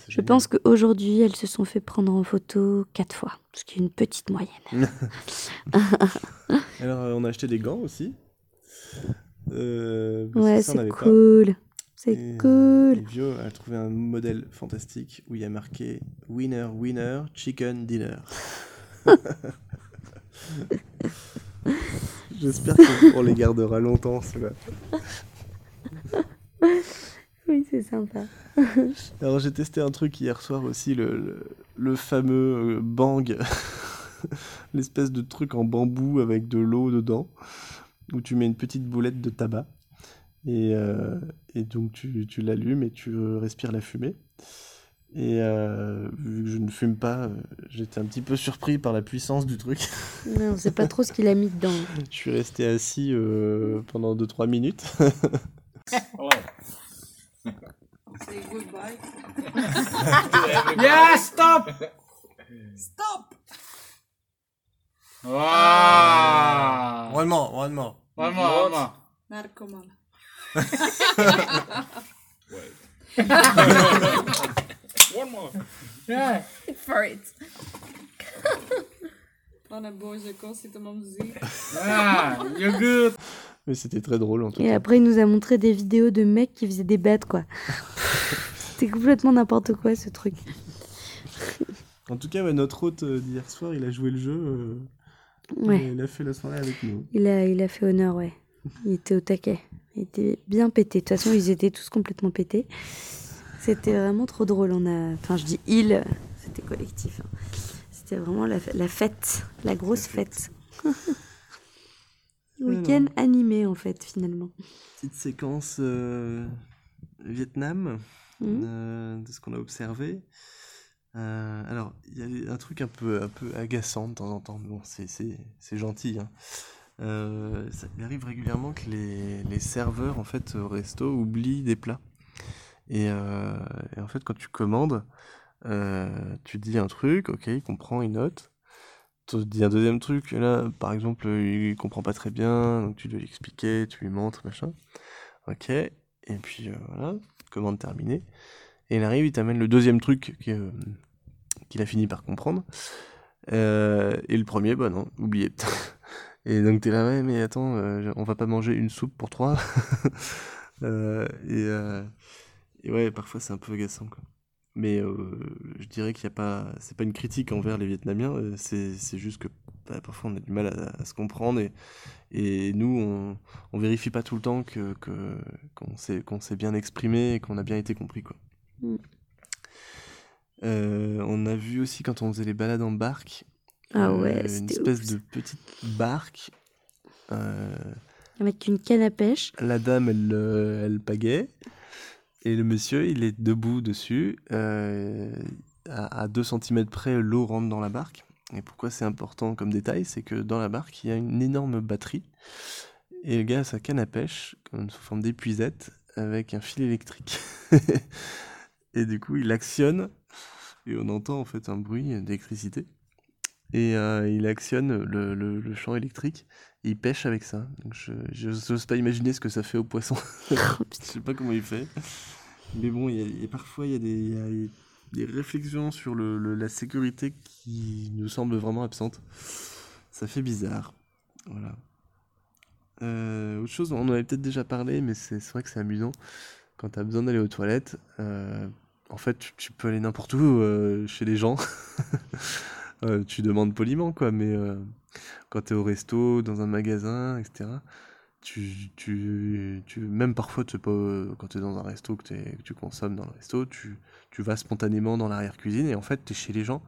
Je pense qu'aujourd'hui, elles se sont fait prendre en photo quatre fois, ce qui est une petite moyenne. Alors, euh, on a acheté des gants aussi. Euh, Ouais, c'est cool. C'est euh, cool. Vio a trouvé un modèle fantastique où il y a marqué Winner, Winner, Chicken Dinner. J'espère qu'on les gardera longtemps, ceux-là. Oui, c'est sympa. Alors j'ai testé un truc hier soir aussi, le, le, le fameux euh, bang, l'espèce de truc en bambou avec de l'eau dedans, où tu mets une petite boulette de tabac, et, euh, et donc tu, tu l'allumes et tu respires la fumée. Et euh, vu que je ne fume pas, euh, j'étais un petit peu surpris par la puissance du truc. Ouais, on sait pas trop ce qu'il a mis dedans. je suis resté assis euh, pendant 2-3 minutes. Say goodbye. Yeah, stop! Stop! Wow! one more, one more. One more, one more. Narkoman. One more. Yeah. For it. Pane bože, koho si to mám vzít? Ah, you're good. Mais c'était très drôle en tout Et cas. après, il nous a montré des vidéos de mecs qui faisaient des bêtes, quoi. C'était complètement n'importe quoi, ce truc. En tout cas, ouais, notre hôte euh, d'hier soir, il a joué le jeu. euh, Ouais. Il a fait la soirée avec nous. Il a, il a fait honneur, ouais. Il était au taquet. Il était bien pété. De toute façon, ils étaient tous complètement pétés. C'était vraiment trop drôle. On a... Enfin, je dis il, c'était collectif. hein. C'était vraiment la, la fête, la grosse fête. Week-end animé, en fait, finalement. Petite séquence euh, Vietnam, Mhm. euh, de ce qu'on a observé. Euh, alors, il y a un truc un peu, un peu agaçant de temps en temps. mais Bon, c'est- gentil. hein. Euh, ça, il arrive régulièrement que les, les serveurs en fait au resto oublient des plats. Et, euh, et en fait, quand tu commandes, tu dis un truc, ok, il comprend, il note. Tu dis un deuxième truc, là, par exemple, il comprend pas très bien, donc tu dois lui expliquer, tu lui montres, machin. Ok, et puis voilà, commande terminée. Et il arrive, il t'amène le deuxième truc que- euh, qu'il a fini par comprendre. Euh, et le premier, bah non, oublié. et donc t'es là, ouais, mais attends, euh, on va pas manger une soupe pour trois. Euh, et, ouais, parfois c'est un peu agaçant, quoi. Mais je dirais qu'il n'y a pas, c'est pas une critique envers les Vietnamiens, c'est juste que bah, parfois on a du mal à, se comprendre et, et nous on, on vérifie pas tout le temps que que- qu'on s'est qu'on s'est bien exprimé et qu'on a bien été compris quoi. Mm. Euh, on a vu aussi quand on faisait les balades en barque, Ah euh, ouais, une c'était espèce ouf, de petite barque. euh, Avec une canne à pêche. la dame, elle, euh, elle pagaie. Et le monsieur, il est debout dessus. euh, à, à 2 cm près, l'eau rentre dans la barque. Et pourquoi c'est important comme détail C'est que dans la barque, il y a une énorme batterie. Et le gars a sa canne à pêche, comme sous forme d'épuisette, avec un fil électrique. et du coup, il actionne. Et on entend en fait un bruit d'électricité. Et euh, il actionne le, le- champ électrique. Et il pêche avec ça. Je n'ose pas imaginer ce que ça fait aux poissons. je sais pas comment il fait. Mais bon, y parfois il y a des, des réflexions sur le, la sécurité qui nous semblent vraiment absentes. Ça fait bizarre. Voilà. Euh, autre chose, on en avait peut-être déjà parlé, mais c'est c'est vrai que c'est amusant. Quand tu as besoin d'aller aux toilettes, euh, en fait, tu, peux aller n'importe où euh, chez les gens. Euh, tu demandes poliment, quoi, mais euh, quand tu es au resto, dans un magasin, etc., tu, tu, tu, même parfois, quand tu es dans un resto, que, tu consommes dans le resto, tu, tu vas spontanément dans l'arrière-cuisine et en fait, tu es chez les gens.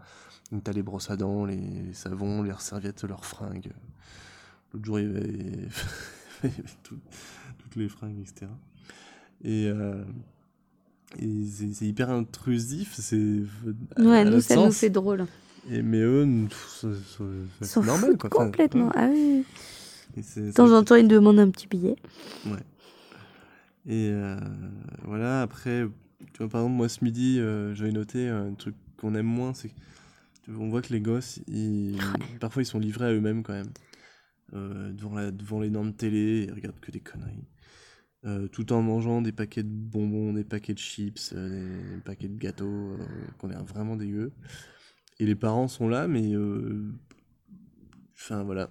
Donc, tu as les brosses à dents, les, savons, leurs serviettes, leurs fringues. L'autre jour, il y avait, toutes les fringues, etc. Et, et c'est hyper intrusif. C'est Ouais, nous, ça nous fait drôle. Et, mais eux, c'est- normal. Quoi. Enfin, complètement. ouais. Ah oui. De temps en temps, ils demandent un petit billet. Et euh, voilà, après, tu vois, par exemple, moi ce midi, euh, j'avais noté un truc qu'on aime moins, c'est qu'on voit que les gosses, ils, parfois ils sont livrés à eux-mêmes quand même. Euh, devant, la, devant l'énorme télé, ils regardent que des conneries. Euh, tout en mangeant des paquets de bonbons, des paquets de chips, euh, des paquets de gâteaux, euh, qu'on est vraiment dégueu. Et les parents sont là, mais... Enfin, voilà.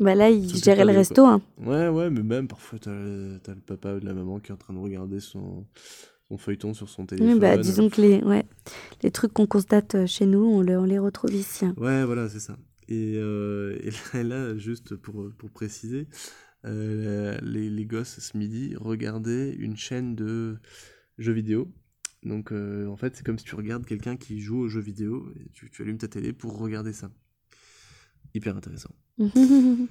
Bah là, il Ça fait gérait pas le resto. Hein. Ouais, ouais, mais même parfois, t'as t'as le papa ou la maman qui est en train de regarder son, son feuilleton sur son téléphone. Oui, bah, disons que les, ouais, les trucs qu'on constate chez nous, on, le- on les retrouve ici. hein. Ouais, voilà, c'est ça. Et, et là, là, juste pour, pour préciser, euh, les, les gosses ce midi regardaient une chaîne de jeux vidéo. Donc, euh, en fait, c'est comme si tu regardes quelqu'un qui joue aux jeux vidéo et tu, tu allumes ta télé pour regarder ça. Hyper intéressant. Je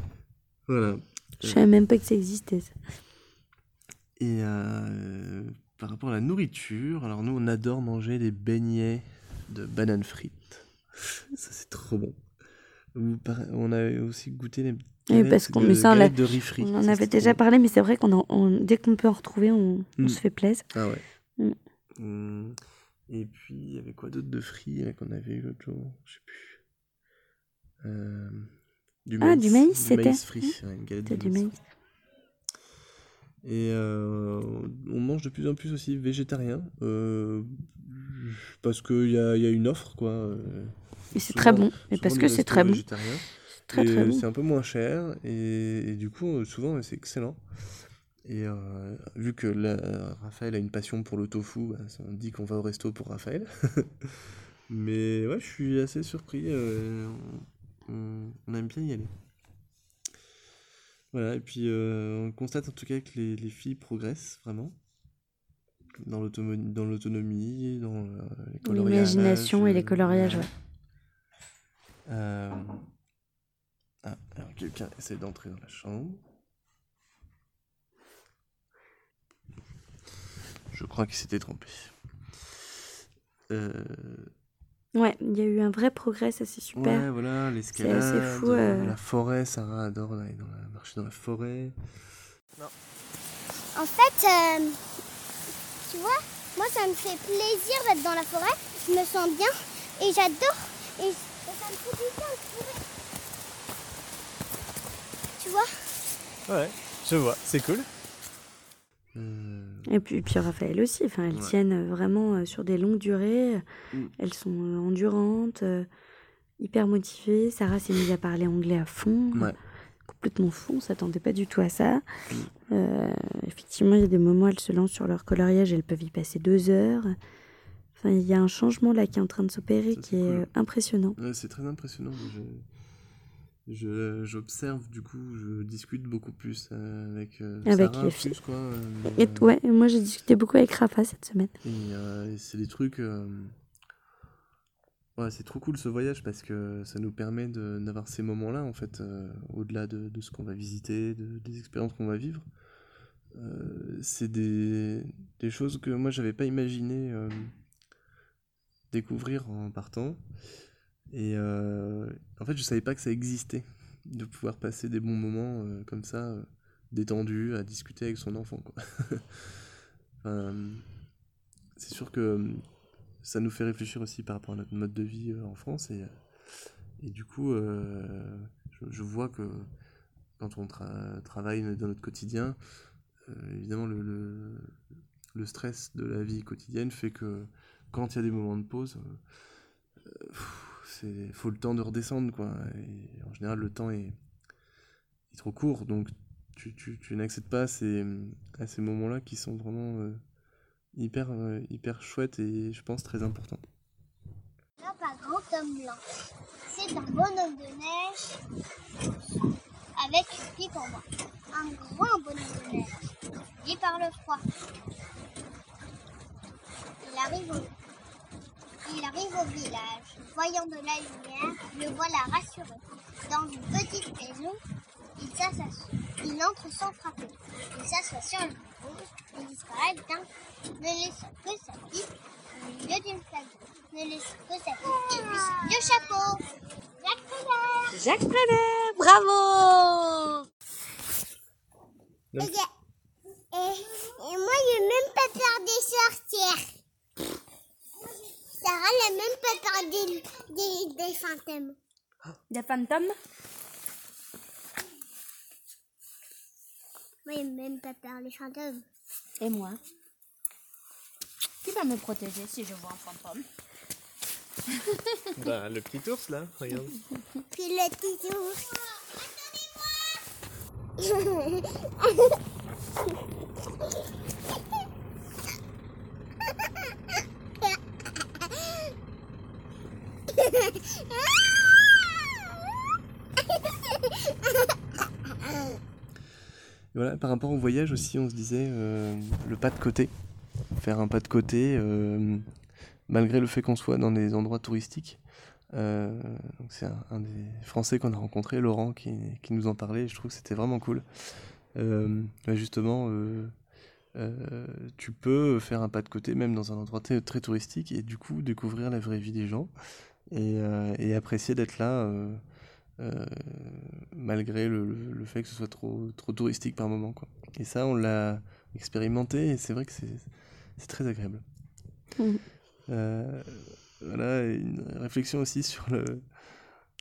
Voilà. savais même pas que ça existait. ça. Et euh, par rapport à la nourriture, alors nous on adore manger des beignets de bananes frites. Ça c'est trop bon. On avait aussi goûté les Oui, parce qu'on met ça, on de. On en avait déjà parlé, mais c'est vrai qu'on on- dès qu'on peut en retrouver, on, on Mm. se fait plaisir. Ah ouais. Mm. Hum, Et puis il y avait quoi d'autre de frits là, qu'on avait eu l'autre jour? Je sais plus. Euh, du Ah, du maïs, c'était maïs frit. ouais, une galette C'était de du maïs. Et euh, on mange de plus en plus aussi végétarien. euh, parce qu'il y a, il y a une offre, quoi. Et c'est très bon. Et parce que c'est très bon. C'est très Et très bon. C'est un peu moins cher. Et, et du coup, souvent, c'est excellent. Et euh, vu que là, Raphaël a une passion pour le tofu, bah, on dit qu'on va au resto pour Raphaël. Mais ouais, je suis assez surpris. euh, on, on aime bien y aller. Voilà, et puis euh, on constate en tout cas que les, les filles progressent vraiment dans l'autonomie, dans les coloriages. L'imagination et les coloriages, ouais. Ah, alors quelqu'un essaie d'entrer dans la chambre. Je crois qu'il s'était trompé. Euh, Ouais, il y a eu un vrai progrès, ça c'est super. Ouais, voilà, l'escalade, assez fou, euh. la forêt, Sarah adore aller dans la, marcher dans la forêt. En fait, euh, tu vois, moi ça me fait plaisir d'être dans la forêt. Je me sens bien et j'adore. Et, et ça me fait du bien de courir. Tu vois Ouais, je vois, c'est cool. Euh, Et puis, puis Raphaël aussi, enfin, elles Ouais. tiennent vraiment euh, sur des longues durées. Mm. Elles sont euh, endurantes, euh, hyper motivées. Sarah s'est mise à parler anglais à fond. Ouais. Complètement fond, on s'attendait pas du tout à ça. Mm. Euh, effectivement, il y a des moments où elles se lancent sur leur coloriage, elles peuvent y passer deux heures. Enfin, il y a un changement là qui est en train de s'opérer qui est cool. euh, impressionnant. ouais, c'est très impressionnant. Je- j'observe du coup, je discute beaucoup plus euh, avec, euh, Avec Sarah, les filles. plus, quoi, euh, Et ouais, moi j'ai discuté beaucoup avec Rafa cette semaine. Et, et c'est des trucs. Ouais, c'est trop cool ce voyage parce que ça nous permet de- d'avoir ces moments-là, en fait, au-delà de, de ce qu'on va visiter, de- des expériences qu'on va vivre. C'est des, des choses que moi j'avais pas imaginé découvrir en partant. Et euh, en fait, je savais pas que ça existait, de pouvoir passer des bons moments euh, comme ça, euh, détendus, à discuter avec son enfant, quoi. Enfin, c'est sûr que ça nous fait réfléchir aussi par rapport à notre mode de vie en France et, et du coup je, vois que quand on tra- travaille dans notre quotidien évidemment le, le, stress de la vie quotidienne fait que quand il y a des moments de pause c'est faut le temps de redescendre quoi et en général le temps est, est trop court donc tu, tu, tu n'accèdes pas à ces, à ces moments-là qui sont vraiment euh, hyper, euh, hyper chouettes et je pense très importants. Là, pas grand homme blanc. C'est un bonhomme de neige avec une pipe en bois. Un grand bonhomme de neige. Dit par le froid. Il arrive au, il arrive au village. Voyant de la lumière, le voilà rassuré. Dans une petite maison, il s'assoit. Il entre sans frapper. Il s'assoit sur le bureau et disparaît d'un ne laissant que sa pipe au milieu d'une flaque. Ne laissant que sa pipe et puis son vieux chapeau. Jacques Prévert Jacques Prévert, bravo et, et, et moi, j'ai même pas peur des sorcières. Sarah n'a même pas peur des, des, des fantômes. Des fantômes? Moi, j'aime même pas faire les fantômes. Et moi? Qui va me protéger si je vois un fantôme? Bah, le petit ours là, regarde. Puis le petit ours. Voilà, par rapport au voyage aussi, on se disait euh, le pas de côté. Faire un pas de côté, euh, malgré le fait qu'on soit dans des endroits touristiques. Euh, c'est un, des Français qu'on a rencontré, Laurent, qui, nous en parlait. Je trouve que c'était vraiment cool. Bah, justement, tu peux faire un pas de côté, même dans un endroit très touristique, et du coup découvrir la vraie vie des gens et, euh, et apprécier d'être là. euh, euh, malgré le, le- le fait que ce soit trop, trop touristique par moment. Quoi. Et ça, on l'a expérimenté et c'est vrai que c'est très agréable. Euh, voilà, une réflexion aussi sur le...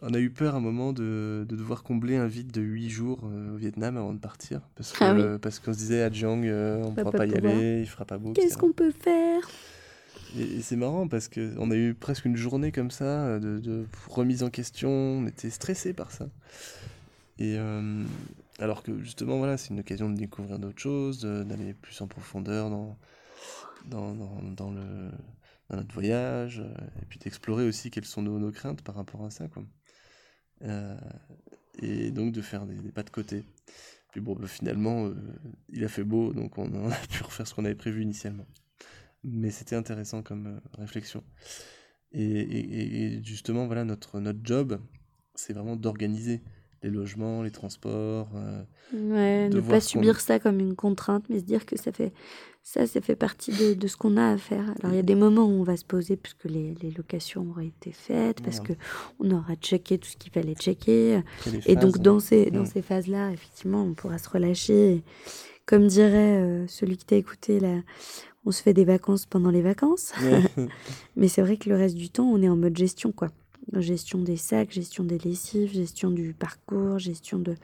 On a eu peur à un moment de, de devoir combler un vide de 8 jours euh, au Vietnam avant de partir. Parce que- Ah oui. qu'on se disait à euh, on ne pourra pas pas y pouvoir. aller, il fera pas beau. Qu'est-ce qu'on peut faire? Et, c'est marrant parce que on a eu presque une journée comme ça euh, de, de remise en question. On était stressé par ça. Et euh, alors que justement, voilà, c'est une occasion de découvrir d'autres choses, d'aller plus en profondeur dans, dans, dans, le, dans notre voyage, euh, et puis d'explorer aussi quelles sont nos, nos craintes par rapport à ça. Quoi. Et donc de faire des, pas de côté. Puis bon, bah, finalement, il a fait beau, donc on, on a pu refaire ce qu'on avait prévu initialement mais c'était intéressant comme euh, réflexion. Et, et- et justement, voilà, notre, notre job, c'est vraiment d'organiser les logements, les transports. euh, Ouais, de ne pas subir ça comme une contrainte, mais se dire que ça fait ça, ça fait partie de, de ce qu'on a à faire. Alors il y a des moments où on va se poser puisque les, les locations auraient été faites, parce Voilà. que on aura checké tout ce qu'il fallait checker. Et donc dans ces, dans Mm. ces phases-là, effectivement, on pourra se relâcher. Et comme dirait euh, celui qui t'a écouté, là, on se fait des vacances pendant les vacances. Ouais. Mais c'est vrai que le reste du temps, on est en mode gestion, quoi. Gestion des sacs, gestion des lessives, gestion du parcours, gestion de,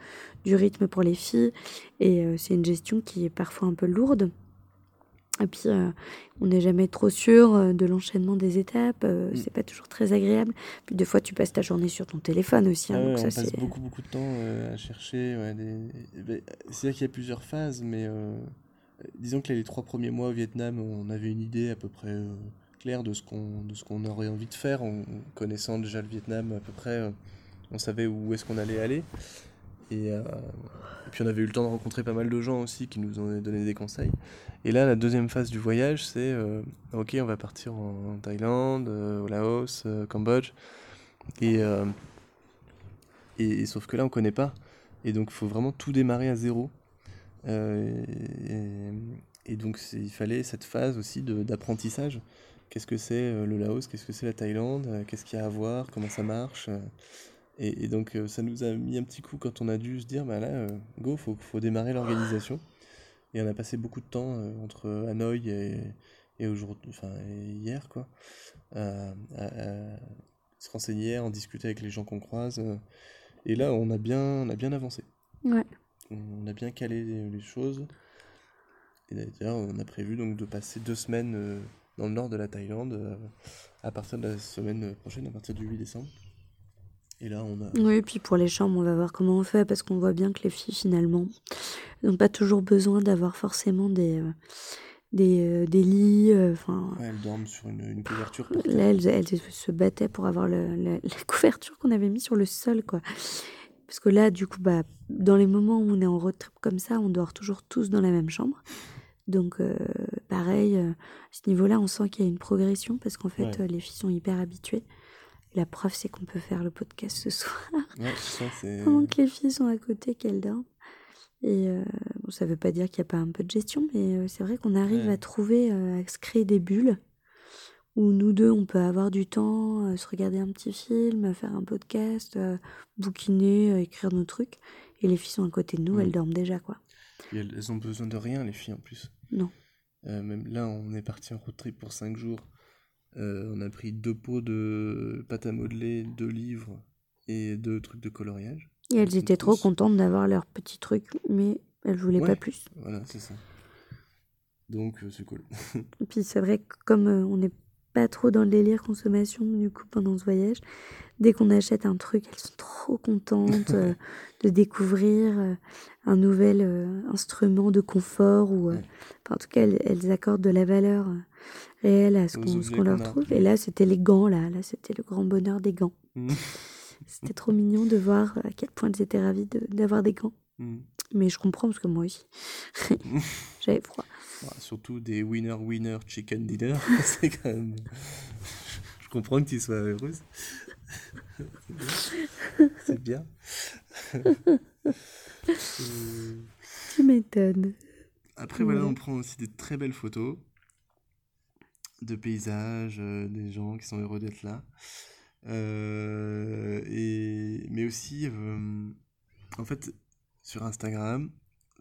du rythme pour les filles. Et euh, c'est une gestion qui est parfois un peu lourde. Et puis, euh, on n'est jamais trop sûr euh, de l'enchaînement des étapes. euh, Mm. C'est pas toujours très agréable. Puis, des fois, tu passes ta journée sur ton téléphone aussi. hein, Ah ouais, donc on ça, passe c'est. beaucoup, beaucoup de temps euh, à chercher. ouais, des... ben, C'est-à-dire qu'il y a plusieurs phases, mais disons que les trois premiers mois au Vietnam, on avait une idée à peu près euh, claire de ce qu'on de ce qu'on aurait envie de faire. En connaissant déjà le Vietnam à peu près, euh, on savait où est-ce qu'on allait aller. Et, euh, et puis on avait eu le temps de rencontrer pas mal de gens aussi qui nous ont donné des conseils. Et là, la deuxième phase du voyage, c'est ok, on va partir en, Thaïlande, au Laos, Cambodge. Et, et, et sauf que là, on connaît pas. Et donc, il faut vraiment tout démarrer à zéro. Euh, et, donc, il fallait cette phase aussi d'apprentissage. Qu'est-ce que c'est euh, le Laos? Qu'est-ce que c'est la Thaïlande? Euh, Qu'est-ce qu'il y a à voir? Comment ça marche? Et, donc, ça nous a mis un petit coup quand on a dû se dire, bah là, go, faut, faut démarrer l'organisation. Et on a passé beaucoup de temps entre Hanoï et, et enfin, hier, quoi, à, se renseigner, en discuter avec les gens qu'on croise. et là, on a bien, on a bien avancé. Ouais. On a bien calé les, choses. Et d'ailleurs, on a prévu donc de passer deux semaines euh, dans le nord de la Thaïlande euh, à partir de la semaine prochaine, à partir du 8 décembre. Et là, on a. Oui, puis pour les chambres, on va voir comment on fait parce qu'on voit bien que les filles, finalement, n'ont pas toujours besoin d'avoir forcément des, euh, des, des lits. Enfin, Ouais, elles dorment sur une, une couverture. Là, elles, elles se battaient pour avoir le- la, la couverture qu'on avait mis sur le sol, quoi. Parce que là, du coup, bah, dans les moments où on est en road trip comme ça, on dort toujours tous dans la même chambre. Donc, euh, pareil, euh, à ce niveau-là, on sent qu'il y a une progression parce qu'en fait, Ouais. euh, les filles sont hyper habituées. La preuve, c'est qu'on peut faire le podcast ce soir Ouais, ça, pendant que les filles sont à côté, qu'elles dorment. Et bon, ça veut pas dire qu'il n'y a pas un peu de gestion, mais c'est vrai qu'on arrive Ouais. à trouver, à se créer des bulles où nous deux, on peut avoir du temps, euh, se regarder un petit film, faire un podcast, euh, bouquiner, euh, écrire nos trucs. Et les filles sont à côté de nous, elles dorment déjà, quoi. Et elles, elles ont besoin de rien, les filles, en plus. Non. Même là, on est parti en road trip pour 5 jours. On a pris deux pots de pâte à modeler, deux livres et deux trucs de coloriage. Et elles étaient trop contentes d'avoir leur petit truc, mais Elle voulait Ouais. pas plus. Voilà, c'est ça. Donc, c'est cool. Et puis c'est vrai que comme euh, on n'est pas trop dans le délire consommation, du coup, pendant ce voyage, dès qu'on achète un truc, elles sont trop contentes euh, de découvrir euh, un nouvel euh, instrument de confort ou, Ouais. enfin, en tout cas, elles, elles accordent de la valeur réelle à ce qu'on leur trouve. Et là, c'était les gants, là, là, c'était le grand bonheur des gants. C'était trop mignon de voir à quel point elles étaient ravies de- d'avoir des gants. Mm. Mais je comprends parce que moi aussi, j'avais froid. Surtout des winner-winner chicken dinner. c'est quand même. Je comprends que tu sois heureuse. c'est bien. Euh, Tu m'étonnes. Après, voilà, on prend aussi des très belles photos de paysages, euh, des gens qui sont heureux d'être là. Euh, et, mais aussi, euh, en fait, sur Instagram,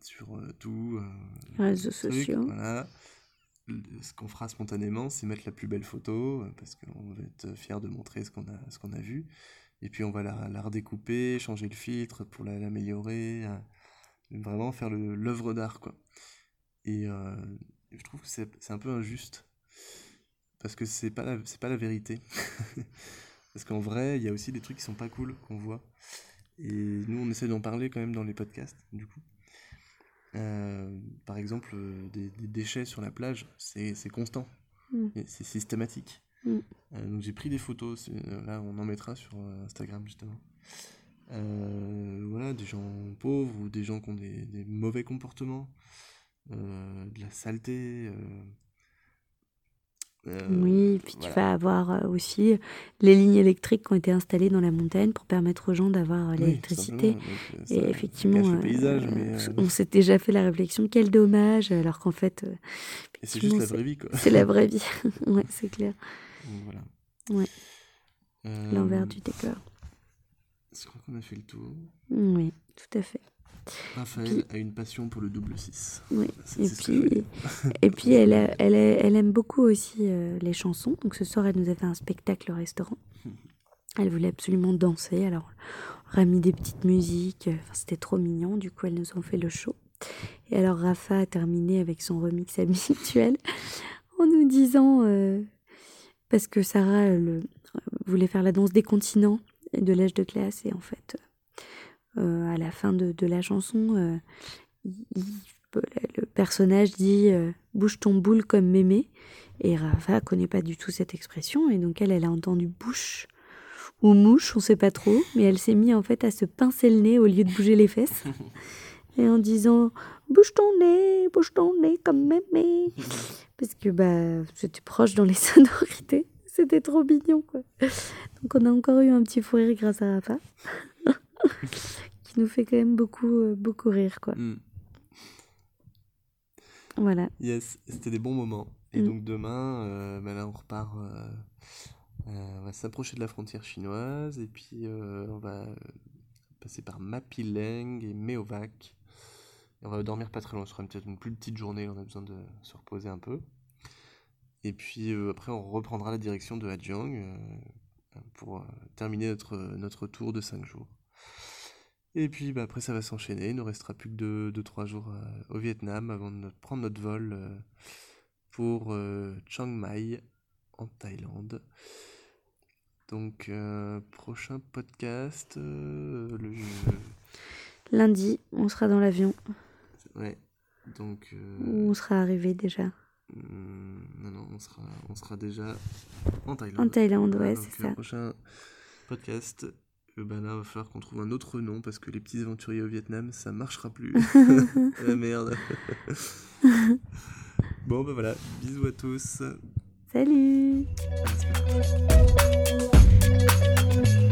sur euh, tout. euh, Réseaux sociaux. Voilà. Ce qu'on fera spontanément, c'est mettre la plus belle photo, euh, parce qu'on va être fier de montrer ce qu'on a, ce qu'on a vu. Et puis on va la, la redécouper, changer le filtre pour la- l'améliorer, vraiment faire le- l'œuvre d'art, quoi. Et euh, je trouve que c'est un peu injuste, parce que c'est pas la, pas la vérité. parce qu'en vrai, il y a aussi des trucs qui sont pas cool qu'on voit. Et nous, on essaie d'en parler quand même dans les podcasts, du coup. Euh, par exemple, euh, des, des déchets sur la plage, c'est constant, Mm. C'est systématique. Mm. Euh, donc j'ai pris des photos, là on en mettra sur Instagram justement. Euh, voilà, des gens pauvres ou des gens qui ont des, des mauvais comportements, de la saleté. Euh, euh, Oui, puis voilà. tu vas avoir euh, aussi les lignes électriques qui ont été installées dans la montagne pour permettre aux gens d'avoir euh, Oui, l'électricité. Et effectivement, paysage, mais, on s'est déjà fait la réflexion, quel dommage, alors qu'en fait, c'est juste la vraie vie quoi. c'est la vraie vie. ouais, c'est clair. Voilà. Ouais. L'envers du décor. Je crois qu'on a fait le tour. Oui, tout à fait. Raphaël a une passion pour le double 6. Oui. C'est Et puis, et puis elle, a- elle, a- elle aime beaucoup aussi euh, les chansons. Donc ce soir, elle nous a fait un spectacle au restaurant. Elle voulait absolument danser. Alors, on a mis des petites musiques. Enfin, C'était trop mignon. Du coup, elles nous ont fait le show. Et alors, Rafa a terminé avec son remix habituel en nous disant, euh, parce que Sarah euh, le- voulait faire la danse des continents et de l'âge de classe. Et en fait, à la fin de, de la chanson, euh, il- le personnage dit euh, bouge ton boule comme mémé et Rafa connaît pas du tout cette expression et donc elle elle a entendu bouche ou mouche on sait pas trop mais elle s'est mise en fait à se pincer le nez au lieu de bouger les fesses et en disant bouge ton nez bouge ton nez comme mémé parce que bah c'était proche dans les sonorités c'était trop mignon quoi. Donc on a encore eu un petit fou rire grâce à Rafa qui nous fait quand même beaucoup euh, beaucoup rire quoi Mm. voilà Yes, c'était des bons moments. Et Mm. donc demain, euh, bah là on repart, euh, euh, on va s'approcher de la frontière chinoise et puis on va passer par Mapileng et Meovac. Et on va dormir pas très loin, ce sera peut-être une plus petite journée, on a besoin de se reposer un peu. Et puis après on reprendra la direction de Hajiang euh, pour terminer notre, notre tour de 5 jours. Et puis bah, après ça va s'enchaîner, il ne restera plus que 2-3 jours euh, au Vietnam avant de prendre notre vol euh, pour euh, Chiang Mai en Thaïlande. Donc prochain podcast, le... Lundi, on sera dans l'avion Ouais, donc... où on sera arrivé déjà. hum, non, non, on sera, on sera déjà en Thaïlande. En Thaïlande, ouais, c'est ça. prochain podcast, ben là, il va falloir qu'on trouve un autre nom parce que les petits aventuriers au Vietnam, ça marchera plus. Ah, merde. bon, ben voilà, bisous à tous. Salut À.